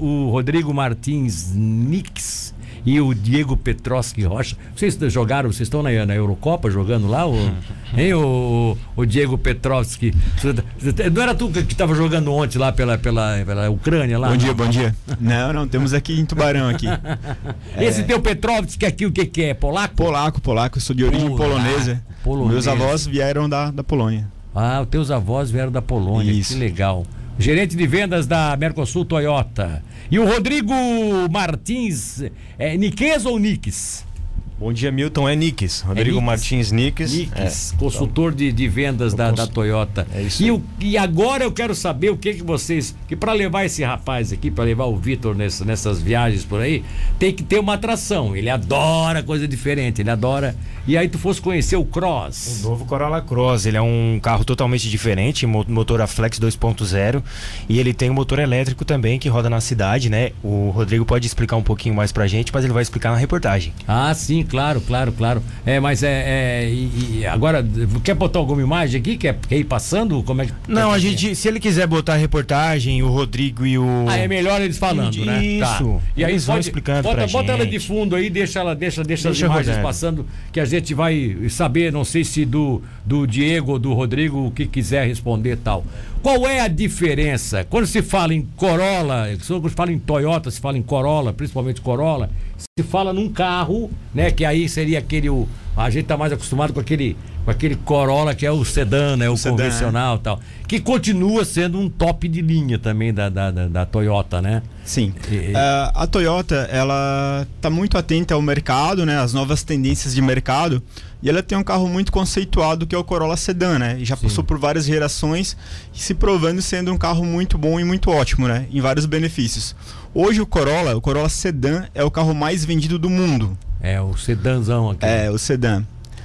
o Rodrigo Martins Nix e o Diego Petrovski Rocha. Vocês jogaram, vocês estão na, na Eurocopa jogando lá? O, hein, o, o Diego Petrovski. Não era tu que estava jogando ontem lá pela, pela, pela Ucrânia lá? Bom dia, bom dia. Não, não, temos aqui em Tubarão aqui. Esse é... teu Petrovski aqui, o que, que é? Polaco? Polaco, polaco, eu sou de origem polaco, polonesa. polonesa. Meus avós vieram da, da Polônia. Ah, os teus avós vieram da Polônia, Isso. que legal gerente de vendas da Mercosul Toyota. E o Rodrigo Martins, é Niques ou Nix? Bom dia, Milton. É Nix. Rodrigo é Martins Nix. Nix, é. consultor de, de vendas da, da Toyota. É isso. E, o, e agora eu quero saber o que, que vocês. Que para levar esse rapaz aqui, para levar o Vitor nessa, nessas viagens por aí, tem que ter uma atração. Ele adora coisa diferente, ele adora. E aí tu fosse conhecer o Cross. O novo Corolla Cross. Ele é um carro totalmente diferente, motor a Flex 2.0. E ele tem um motor elétrico também que roda na cidade, né? O Rodrigo pode explicar um pouquinho mais pra gente, mas ele vai explicar na reportagem. Ah, sim claro, claro, claro. É, mas é. é e, e agora, quer botar alguma imagem aqui? Quer, quer ir passando? Como é que, Não, a gente, se ele quiser botar a reportagem, o Rodrigo e o. Ah, é melhor eles falando, Isso. né? Isso. Tá. E aí eles vão explicando bota, bota ela de fundo aí, deixa ela, deixa, deixa, deixa as imagens rodando. passando, que a gente vai saber, não sei se do, do Diego ou do Rodrigo, o que quiser responder tal. Qual é a diferença? Quando se fala em Corolla, quando se fala em Toyota, se fala em Corolla, principalmente Corolla, se fala num carro, né? Que aí seria aquele. O, a gente tá mais acostumado com aquele, com aquele Corolla que é o sedã, né? O, convencional e tal. Que continua sendo um top de linha também da, da, da, da Toyota, né? Sim. E, uh, a Toyota, ela tá muito atenta ao mercado, né? As novas tendências de mercado. E ela tem um carro muito conceituado que é o Corolla Sedan, né? E já Sim. passou por várias gerações, se provando sendo um carro muito bom e muito ótimo, né? Em vários benefícios. Hoje o Corolla, o Corolla Sedan é o carro mais vendido do mundo. É o sedanzão aqui. É, o sedã.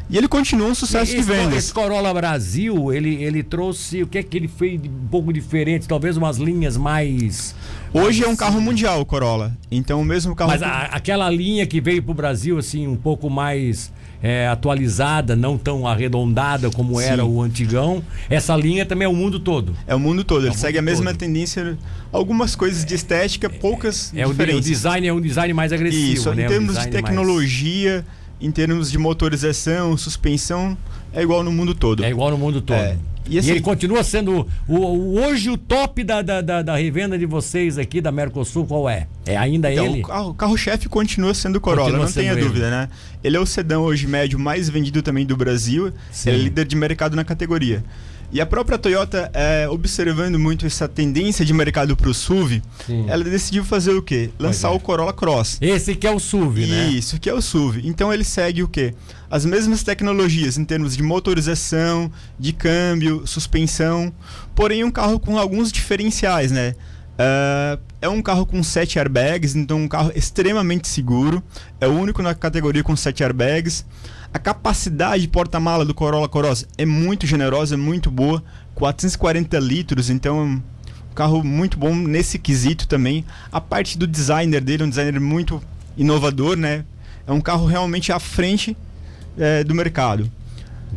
E ele continua um sucesso esse, de vendas. Esse Corolla Brasil, ele, ele trouxe o que é que ele fez de um pouco diferente, talvez umas linhas mais. Hoje é um carro mundial o Corolla. Então o mesmo carro. Mas a, aquela linha que veio para o Brasil assim um pouco mais é, atualizada, não tão arredondada como Sim. era o antigão. Essa linha também é o mundo todo. É o mundo todo. É Ele segue a mesma todo. tendência. Algumas coisas de estética, poucas é, diferentes. O, design é um design mais agressivo. Isso, né? em termos de tecnologia, mais... em termos de motorização, suspensão, é igual no mundo todo. É igual no mundo todo. É. E, assim, e, ele continua sendo o, o, hoje o top da, da, da, da, revenda de vocês aqui da Mercosul, qual é? É ainda então, ele? O carro-chefe continua sendo o Corolla, continua não tenha dúvida, né? Ele é o sedã hoje médio mais vendido também do Brasil, Sim. ele é líder de mercado na categoria. E a própria Toyota, é, observando muito essa tendência de mercado para o SUV, Sim. ela decidiu fazer o quê? Lançar é. o Corolla Cross. Esse que é o SUV, né? Isso, que é o SUV. Então ele segue o quê? As mesmas tecnologias em termos de motorização, de câmbio, suspensão, porém um carro com alguns diferenciais, né? Uh, é um carro com 7 airbags, então um carro extremamente seguro. É o único na categoria com 7 airbags. A capacidade de porta-mala do Corolla Cross é muito generosa, é muito boa, 440 litros, então é um carro muito bom nesse quesito também. A parte do designer dele, um designer muito inovador, né? É um carro realmente à frente é, do mercado.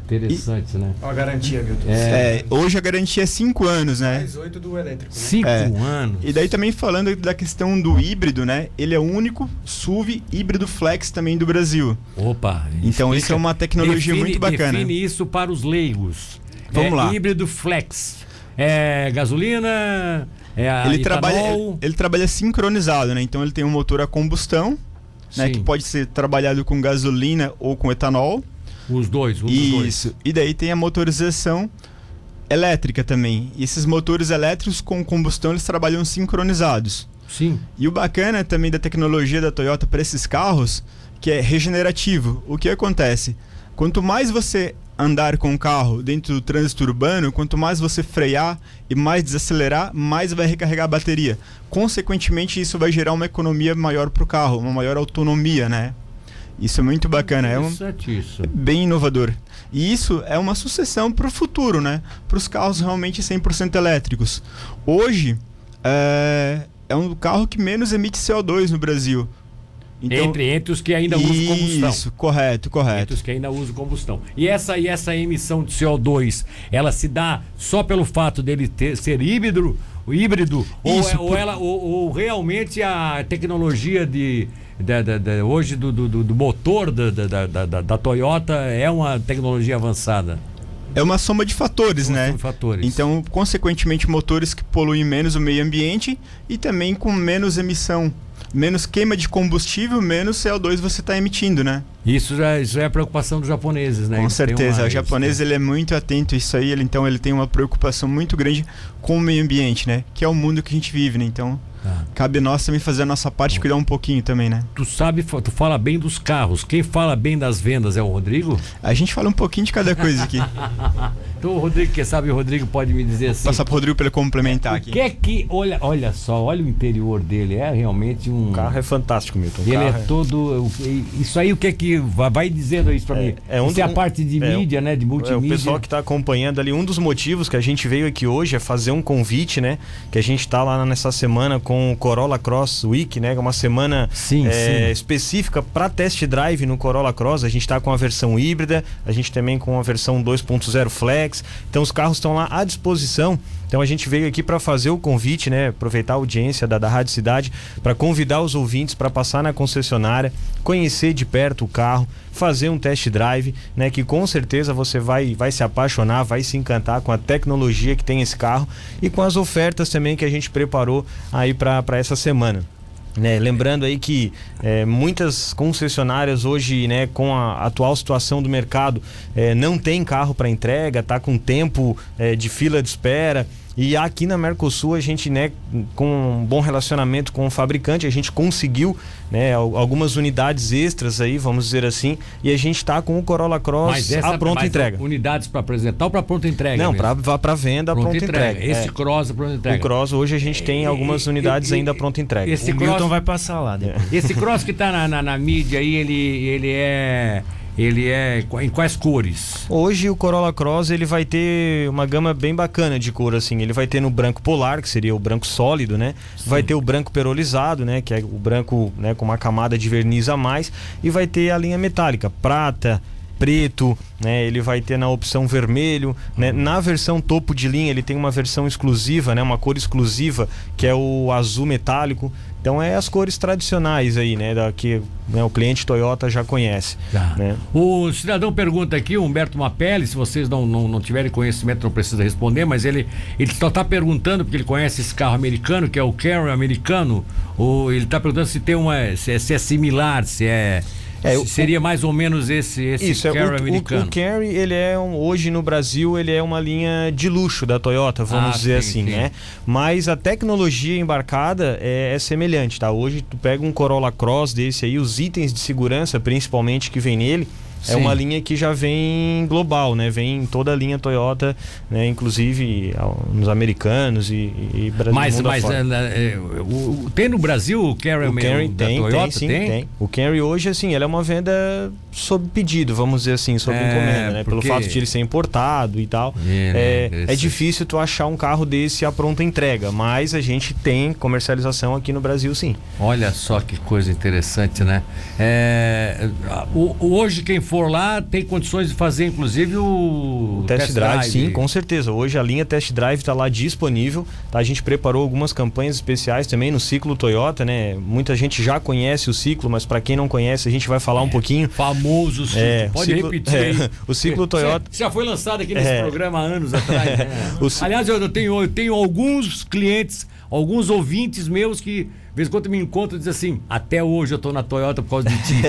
Interessante, e, né? A garantia, Milton. É, é, hoje a garantia é 5 anos, né? Mais 8 do elétrico. 5 né? É. anos. E daí também falando da questão do híbrido, né? Ele é o único SUV híbrido flex também do Brasil. Opa! Então explica, isso é uma tecnologia define, muito bacana. Define isso para os leigos. Vamos é lá. Híbrido flex. É gasolina, é ele trabalha ele trabalha sincronizado, né? Então ele tem um motor a combustão, né, que pode ser trabalhado com gasolina ou com etanol. Os dois, um Isso. E daí tem a motorização elétrica também. E esses motores elétricos com combustão eles trabalham sincronizados. Sim. E o bacana também da tecnologia da Toyota para esses carros, que é regenerativo. O que acontece? Quanto mais você andar com o carro dentro do trânsito urbano, quanto mais você frear e mais desacelerar, mais vai recarregar a bateria. Consequentemente, isso vai gerar uma economia maior para o carro, uma maior autonomia, né? Isso é muito bacana, é, um, é bem inovador. E isso é uma sucessão para o futuro, né? Para os carros realmente 100% elétricos. Hoje, é, é um carro que menos emite CO2 no Brasil. Então, entre, entre os que ainda usam combustão. Isso, correto, correto. Entre os que ainda usam combustão. E essa, e essa emissão de CO2, ela se dá só pelo fato dele ter, ser híbrido híbrido, ou, é, ou, ela, ou, ou, realmente a tecnologia de, hoje do, do, do motor da, da, da, da Toyota é uma tecnologia avançada? É uma soma de fatores, uma né? De fatores. Então, consequentemente, motores que poluem menos o meio ambiente e também com menos emissão menos queima de combustível, menos CO2 você está emitindo, né? Isso já, isso já é a preocupação dos japoneses, né? Com Eles certeza, uma, o japonês ele é muito atento a isso aí, ele, então ele tem uma preocupação muito grande com o meio ambiente, né? Que é o mundo que a gente vive, né? Então, Tá. Cabe nós também fazer a nossa parte e cuidar um pouquinho também, né? Tu sabe, tu fala bem dos carros. Quem fala bem das vendas é o Rodrigo? A gente fala um pouquinho de cada coisa aqui. então o Rodrigo, quem sabe o Rodrigo pode me dizer assim. Passar pro Rodrigo para ele complementar o aqui. que é que, olha, olha só, olha o interior dele, é realmente um. O carro é fantástico, Milton. Ele é, é todo. Isso aí o que é que. Vai dizendo isso para é, mim. É um isso do, é a parte de é, mídia, né? De multimídia. É, o pessoal que está acompanhando ali, um dos motivos que a gente veio aqui hoje é fazer um convite, né? Que a gente está lá nessa semana com o Corolla Cross Cross Week, né? É uma semana sim, é, sim. específica para test drive no Corolla Cross. A gente está com a versão híbrida, a gente também com a versão 2.0 Flex. Então os carros estão lá à disposição. Então a gente veio aqui para fazer o convite, né? Aproveitar a audiência da, da Rádio Cidade para convidar os ouvintes para passar na concessionária, conhecer de perto o carro, fazer um test drive, né? Que com certeza você vai, vai se apaixonar, vai se encantar com a tecnologia que tem esse carro e com as ofertas também que a gente preparou aí para essa semana. Né, lembrando aí que é, muitas concessionárias hoje, né, com a atual situação do mercado, é, não tem carro para entrega, tá com tempo é, de fila de espera. E aqui na Mercosul a gente, né, com um bom relacionamento com o fabricante, a gente conseguiu, né, algumas unidades extras aí, vamos dizer assim, e a gente está com o Corolla Cross essa, a pronta entrega. Unidades para apresentar ou para pronta entrega? Não, para para venda pronta, pronta entrega. entrega. Esse é. Cross a pronta entrega. O Cross hoje a gente tem algumas unidades e, ainda pronta entrega. Esse o cross, Milton vai passar lá. Depois. Esse Cross que está na, na, na mídia aí, ele ele é ele é em quais cores? Hoje o Corolla Cross ele vai ter uma gama bem bacana de cor assim. Ele vai ter no branco polar, que seria o branco sólido, né? Sim. Vai ter o branco perolizado, né, que é o branco, né, com uma camada de verniz a mais e vai ter a linha metálica, prata, preto, né? Ele vai ter na opção vermelho, né? Na versão topo de linha ele tem uma versão exclusiva, né? Uma cor exclusiva que é o azul metálico. Então é as cores tradicionais aí, né? Da que né, o cliente Toyota já conhece. Né? O cidadão pergunta aqui, Humberto Mapelli, se vocês não, não, não tiverem conhecimento não precisa responder, mas ele, ele só está perguntando, porque ele conhece esse carro americano, que é o Camry americano, ou ele está perguntando se tem uma. se é, se é similar, se é. É, Seria mais ou menos esse, esse isso, Carry o, americano. O, o Carry, ele é um, hoje no Brasil, ele é uma linha de luxo da Toyota, vamos ah, dizer sim, assim, sim. né? Mas a tecnologia embarcada é, é, semelhante, tá? Hoje tu pega um Corolla Cross desse aí, os itens de segurança, principalmente que vem nele, é uma linha que já vem global, né? Vem toda a linha Toyota, né? Inclusive nos americanos e, e Brasil. Mas, mas é, é, o, tem no Brasil o Carry, o Camry da tem, Toyota? Tem, sim, tem? tem. O Carry hoje, assim, ela é uma venda sob pedido, vamos dizer assim, sob é, encomenda, né? Porque... Pelo fato de ele ser importado e tal. É, né? é, é difícil tu achar um carro desse a pronta entrega, mas a gente tem comercialização aqui no Brasil, sim. Olha só que coisa interessante, né? É, hoje quem for for lá, tem condições de fazer, inclusive, o, o test, test drive, drive, Sim, com certeza. Hoje a linha test drive está lá disponível. Tá? A gente preparou algumas campanhas especiais também no ciclo Toyota, né? Muita gente já conhece o ciclo, mas para quem não conhece, a gente vai falar é, um pouquinho. Famoso ciclo. É, Pode ciclo, repetir. É, o ciclo Toyota. Já foi lançado aqui nesse é. programa há anos atrás. Né? Aliás, eu tenho, eu tenho alguns clientes, alguns ouvintes meus que vez em quando me encontro e diz assim: até hoje eu tô na Toyota por causa de ti.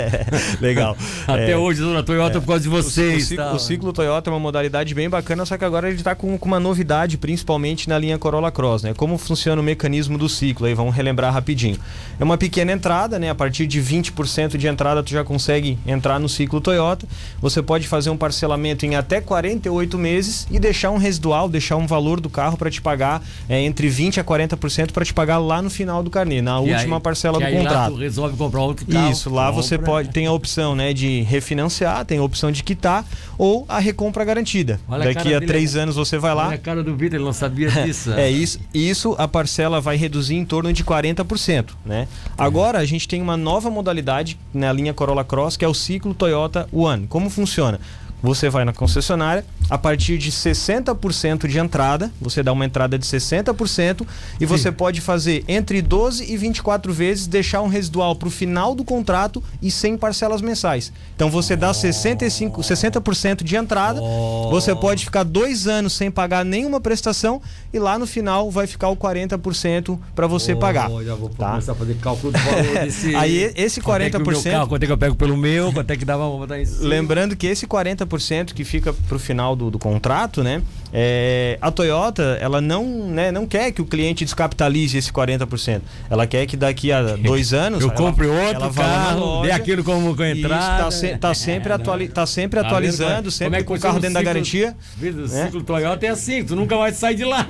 Legal. até é, hoje eu tô na Toyota é, por causa de vocês. O, ciclo, o, ciclo, Toyota é uma modalidade bem bacana, só que agora ele está com, com, uma novidade, principalmente na linha Corolla Cross, né? Como funciona o mecanismo do ciclo? Aí vamos relembrar rapidinho. É uma pequena entrada, né? A partir de 20% de entrada tu já consegue entrar no ciclo Toyota. Você pode fazer um parcelamento em até 48 meses e deixar um residual, deixar um valor do carro para te pagar é, entre 20 a 40% para te pagar lá no final do carnê, na e última aí, parcela do contrato. Lá resolve comprar outro carro. Isso, lá compra. você pode tem a opção, né, de refinanciar, tem a opção de quitar ou a recompra garantida. Olha Daqui a, a três dele, anos você vai lá. Olha a cara do Vitor, ele não sabia disso. é isso, isso a parcela vai reduzir em torno de 40%, né? Agora a gente tem uma nova modalidade na linha Corolla Cross que é o ciclo Toyota One. Como funciona? Você vai na concessionária, a partir de 60% de entrada, você dá uma entrada de 60% e Sim. você pode fazer entre 12 e 24 vezes, deixar um residual para o final do contrato e sem parcelas mensais. Então você dá 65, 60% de entrada, oh. você pode ficar dois anos sem pagar nenhuma prestação e lá no final vai ficar o 40% para você oh, pagar. Já vou tá? começar a fazer cálculo do valor desse. Aí esse 40%. Quanto é que, carro, quanto é que eu pego pelo meu, quanto é que dava cima. Lembrando que esse 40% que fica para o final do, do contrato, né? É, a Toyota, ela não, né, não quer que o cliente descapitalize esse 40%. Ela quer que daqui a dois anos. Eu compre outro ela carro, dê aquilo como com entrada. Está se, tá sempre, é, atuali tá sempre tá atualizando, sempre é com o carro dentro ciclo, da garantia. O né? ciclo Toyota é assim, tu nunca vai sair de lá.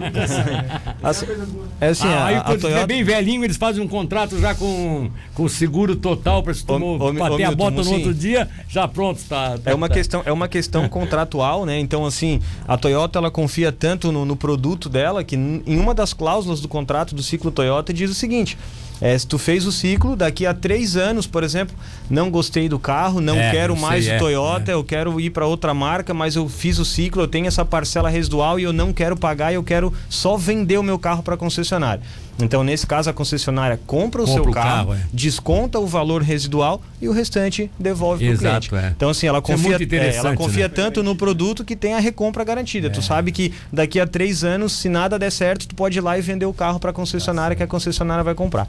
assim, é assim, ah, aí a, quando a Toyota... é bem velhinho, eles fazem um contrato já com, com seguro total para se tu bater a bota no outro dia, já pronto, tá, tá é uma tá. questão, é uma questão contratual, né? Então assim, a Toyota ela confia tanto no, no produto dela que em uma das cláusulas do contrato do ciclo Toyota diz o seguinte: é, se tu fez o ciclo, daqui a três anos, por exemplo, não gostei do carro, não é, quero mais sei, o é, Toyota, é. eu quero ir para outra marca, mas eu fiz o ciclo, eu tenho essa parcela residual e eu não quero pagar, eu quero só vender o meu carro para concessionária. Então, nesse caso, a concessionária compra o compra seu o carro, carro é. desconta o valor residual e o restante devolve para o cliente. É. Então, assim, ela confia, é, ela confia né? tanto no produto que tem a recompra garantida. Tu sabe que daqui a três anos, se nada der certo, tu pode ir lá e vender o carro para a concessionária que a concessionária vai comprar.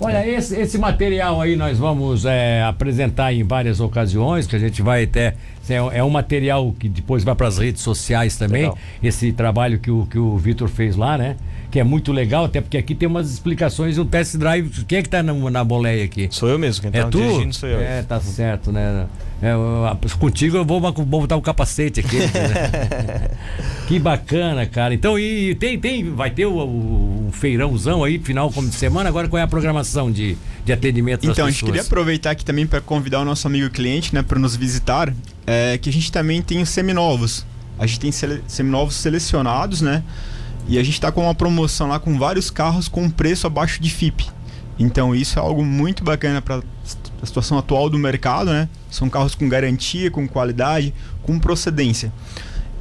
Olha, esse, esse material aí nós vamos é, apresentar em várias ocasiões, que a gente vai até. É, é um material que depois vai para as redes sociais também. Legal. Esse trabalho que o, que o Vitor fez lá, né? Que é muito legal, até porque aqui tem umas explicações um test drive. Quem é que tá na, na boleia aqui? Sou eu mesmo, quem tá é tu? dirigindo sou eu. É, tá certo, né? É, eu, contigo eu vou, vou botar o um capacete aqui. Né? que bacana, cara. Então, e tem, tem, vai ter o, o, o, feirãozão aí, final como de semana. Agora qual é a programação de, de atendimento Então, a gente queria aproveitar aqui também para convidar o nosso amigo cliente, né, para nos visitar, é, que a gente também tem os seminovos. A gente tem sele, seminovos selecionados, né? E a gente está com uma promoção lá com vários carros com preço abaixo de FIP. Então isso é algo muito bacana para a situação atual do mercado, né? São carros com garantia, com qualidade, com procedência.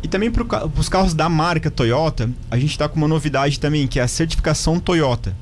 E também para os carros da marca Toyota, a gente está com uma novidade também, que é a certificação Toyota.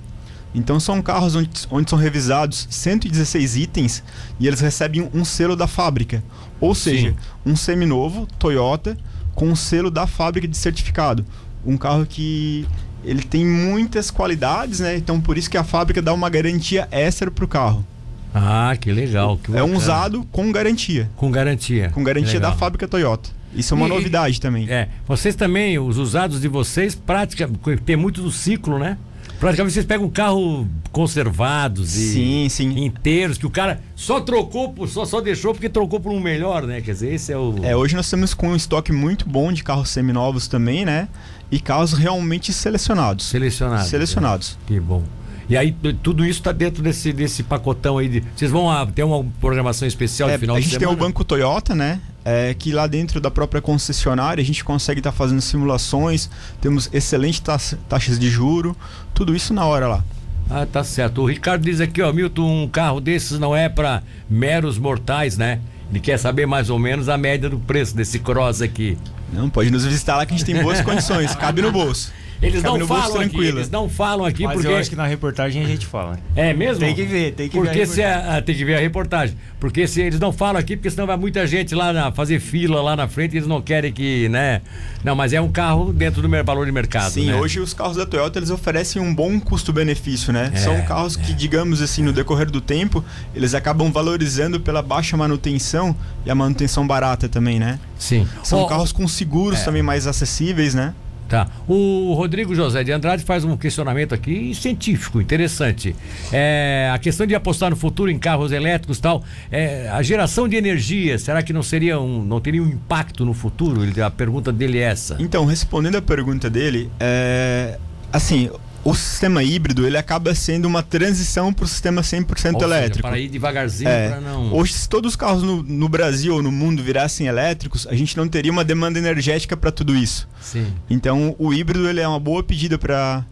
Então são carros onde, onde são revisados 116 itens e eles recebem um selo da fábrica. Ou seja, Sim. um seminovo Toyota com um selo da fábrica de certificado um carro que ele tem muitas qualidades, né? Então por isso que a fábrica dá uma garantia extra pro carro. Ah, que legal. Que é um usado com garantia. Com garantia. Com garantia da fábrica Toyota. Isso é uma e, novidade também. É. Vocês também, os usados de vocês, prática, tem muito do ciclo, né? Praticamente vocês pegam um carro conservados e sim, sim. inteiros, que o cara só trocou, só, só deixou porque trocou por um melhor, né? Quer dizer, esse é o. É, hoje nós estamos com um estoque muito bom de carros seminovos também, né? E carros realmente selecionados. Selecionados. Selecionados. É. Que bom. E aí tudo isso está dentro desse, desse pacotão aí. De, vocês vão a, ter uma programação especial é, de final de semana? A gente tem o Banco Toyota, né? É, que lá dentro da própria concessionária a gente consegue estar tá fazendo simulações, temos excelentes taxas de juro, tudo isso na hora lá. Ah, tá certo. O Ricardo diz aqui, ó, Milton, um carro desses não é para meros mortais, né? Ele quer saber mais ou menos a média do preço desse Cross aqui. Não, pode nos visitar lá que a gente tem boas condições, cabe no bolso. Eles não falam aqui, eles não falam aqui Mas porque... eu acho que na reportagem a gente fala. É mesmo? Tem que ver, tem que porque ver. Se a, tem que ver a reportagem. Porque se eles não falam aqui, porque senão vai muita gente lá na, fazer fila lá na frente, eles não querem que, né? Não, mas é um carro dentro do valor de mercado. Sim, né? hoje os carros da Toyota eles oferecem um bom custo-benefício, né? É, São carros que, é. digamos assim, no decorrer do tempo, eles acabam valorizando pela baixa manutenção e a manutenção barata também, né? Sim. São oh, carros com seguros é. também mais acessíveis, né? Tá. O Rodrigo José de Andrade faz um questionamento aqui científico, interessante. É, a questão de apostar no futuro em carros elétricos tal, é, a geração de energia, será que não seria um, não teria um impacto no futuro? A pergunta dele é essa. Então, respondendo a pergunta dele, é, assim, o sistema híbrido ele acaba sendo uma transição para o sistema 100% ou elétrico. Seja, para ir devagarzinho, é, para não. Hoje, se todos os carros no, no, Brasil ou no mundo virassem elétricos, a gente não teria uma demanda energética para tudo isso. Sim. Então, o híbrido ele é uma boa pedida para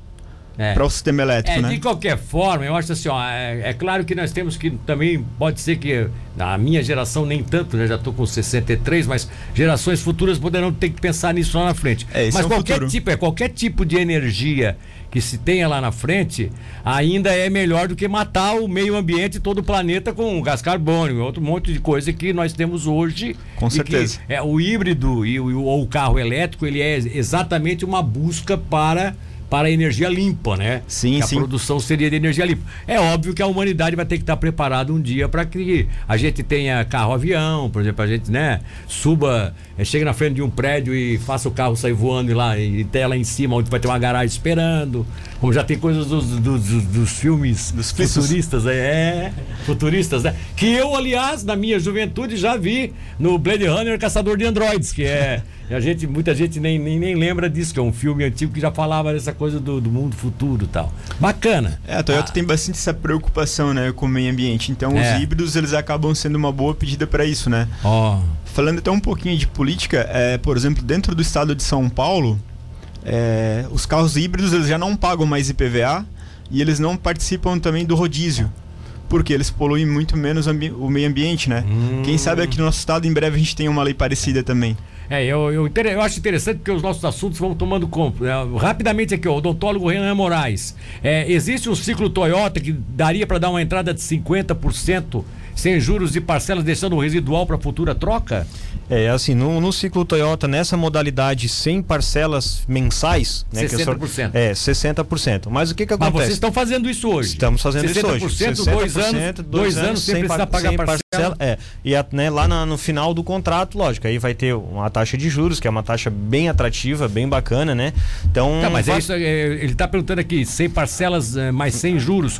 é. para o sistema elétrico, é, né? De qualquer forma, eu acho assim, ó, é, é, claro que nós temos que também, pode ser que na minha geração nem tanto, né? Já estou com 63, mas gerações futuras poderão ter que pensar nisso lá na frente. É, mas é qualquer futuro. tipo, é qualquer tipo de energia que se tenha lá na frente, ainda é melhor do que matar o meio ambiente e todo o planeta com gás carbônico, outro monte de coisa que nós temos hoje. Com certeza. é, o híbrido e o, ou o carro elétrico, ele é exatamente uma busca para para a energia limpa, né? Sim, que sim. A produção seria de energia limpa. É óbvio que a humanidade vai ter que estar preparada um dia para que a gente tenha carro-avião, por exemplo, a gente, né, suba, é, chega na frente de um prédio e faça o carro sair voando e lá e até lá em cima onde vai ter uma garagem esperando. Como já tem coisas dos, dos, dos, dos filmes Dos futuristas, é, é, futuristas, né? Que eu, aliás, na minha juventude já vi no Blade Runner Caçador de Androids, que é a gente, muita gente nem, nem, nem lembra disso, que é um filme antigo que já falava dessa coisa do, do mundo futuro e tal. Bacana. É, a Toyota Ah. tem bastante essa preocupação, né, com o meio ambiente. Então, É. os híbridos, eles acabam sendo uma boa pedida para isso, né? Ó. Falando até um pouquinho de política, é, por exemplo, dentro do estado de São Paulo, é, os carros híbridos eles já não pagam mais IPVA e eles não participam também do rodízio. Porque eles poluem muito menos o meio ambiente, né? Hum. Quem sabe aqui no nosso estado em breve a gente tem uma lei parecida também. É, eu, eu, eu acho interessante porque os nossos assuntos vão tomando conta. É, rapidamente aqui, ó, o odontólogo Renan Moraes. É, existe um ciclo Toyota que daria para dar uma entrada de 50% sem juros e parcelas, deixando o residual para futura troca? É, assim, no, no ciclo Toyota, nessa modalidade sem parcelas mensais, né? que é só- 60%. é, 60%. Mas o que que Mas acontece? vocês estão fazendo isso hoje. Estamos fazendo isso hoje. 60%, dois anos, dois anos sem precisar pagar sem parcela. É, e né, lá na- no final do contrato, lógico, aí vai ter uma taxa de juros, que é uma taxa bem atrativa, bem bacana, né? Então, Tá, mas é vai- isso, é, ele está perguntando aqui, sem parcelas eh, mais sem juros,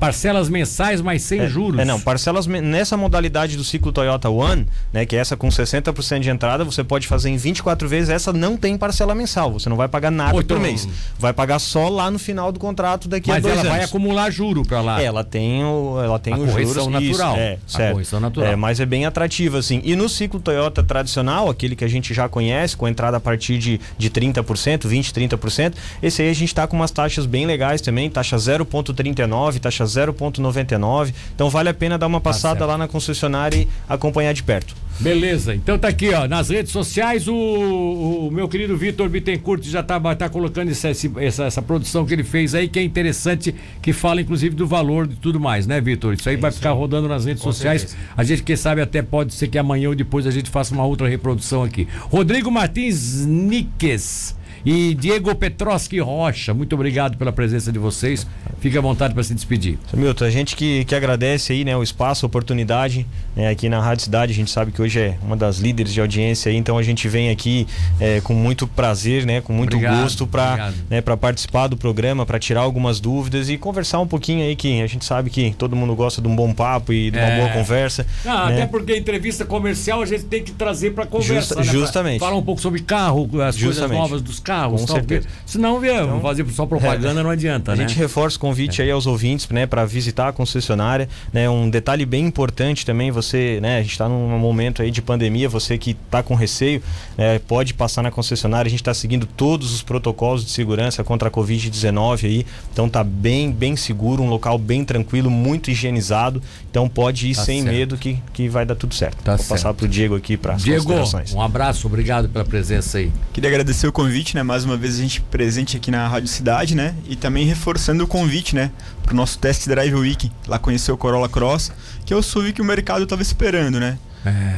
parcelas mensais mais sem É, juros. É, não, parcelas me- nessa modalidade do ciclo Toyota One, né, que é essa com 60% de entrada, você pode fazer em 24 vezes, essa não tem parcela mensal, você não vai pagar nada Pô, por então- mês. Vai pagar só lá no final do contrato daqui a Mas dois ela anos. vai acumular juro para lá. Ela tem o, ela tem A os correção juros natural. Isso, é, A certo. correção natural. É, mas é bem atrativo assim. E no ciclo Toyota tradicional, aquele que a gente já conhece, com entrada a partir de, de 30%, 20, 30%, esse aí a gente está com umas taxas bem legais também, taxa 0.39, taxa 0.99. Então vale a pena dar uma passada Certo. lá na concessionária e acompanhar de perto. Beleza, então tá aqui, ó, nas redes sociais, o, o meu querido Vitor Bittencourt já tá, tá colocando essa, esse- essa, essa produção que ele fez aí, que é interessante, que fala inclusive do valor de tudo mais, né, Vitor? Isso aí vai ficar rodando nas redes sociais. A gente, quem sabe, até pode ser que amanhã ou depois a gente faça uma outra reprodução aqui. Rodrigo Martins Niques. E Diego Petroski Rocha, muito obrigado pela presença de vocês. Fique à vontade para se despedir. Milton, a gente que, que agradece aí, né, o espaço, a oportunidade, né, aqui na Rádio Cidade, a gente sabe que hoje é uma das líderes de audiência aí, então a gente vem aqui é, com muito prazer, né, com muito Obrigado, gosto para né, participar do programa, para tirar algumas dúvidas e conversar um pouquinho aí que a gente sabe que todo mundo gosta de um bom papo e de uma É. boa conversa. Ah, né? Até porque entrevista comercial a gente tem que trazer para conversa. Justa- né? Justamente. Falar um pouco sobre carro, as coisas Justamente. novas dos carros. Com tal, certeza. porque Senão, viu, fazer só propaganda não adianta, A né? gente reforça o convite aí aos ouvintes, né, para visitar a concessionária, né? Um detalhe bem importante também, você, né, a gente está num momento aí de pandemia, você que está com receio, né, pode passar na concessionária, a gente está seguindo todos os protocolos de segurança contra a Covid-19 aí, então tá bem, bem seguro, um local bem tranquilo, muito higienizado, então pode ir Tá sem certo. medo que, que vai dar tudo certo. Tá Vou certo. passar pro Diego aqui para as Diego, um abraço, obrigado pela presença aí. Queria agradecer o convite, né? Mais uma vez a gente presente aqui na Rádio Cidade, né? E também reforçando o convite, né? Pro nosso Test Drive Week, lá conhecer o Corolla Cross, que é o SUV que o mercado estava esperando, né?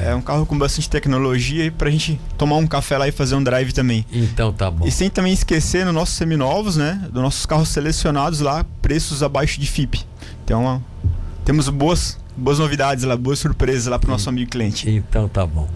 É um carro com bastante tecnologia e pra gente tomar um café lá e fazer um drive também. Então tá bom. E sem também esquecer nos nossos seminovos, né? Dos nossos carros selecionados lá, preços abaixo de FIP. Então, ó, temos boas, boas novidades lá, boas surpresas lá pro nosso amigo cliente. Então tá bom.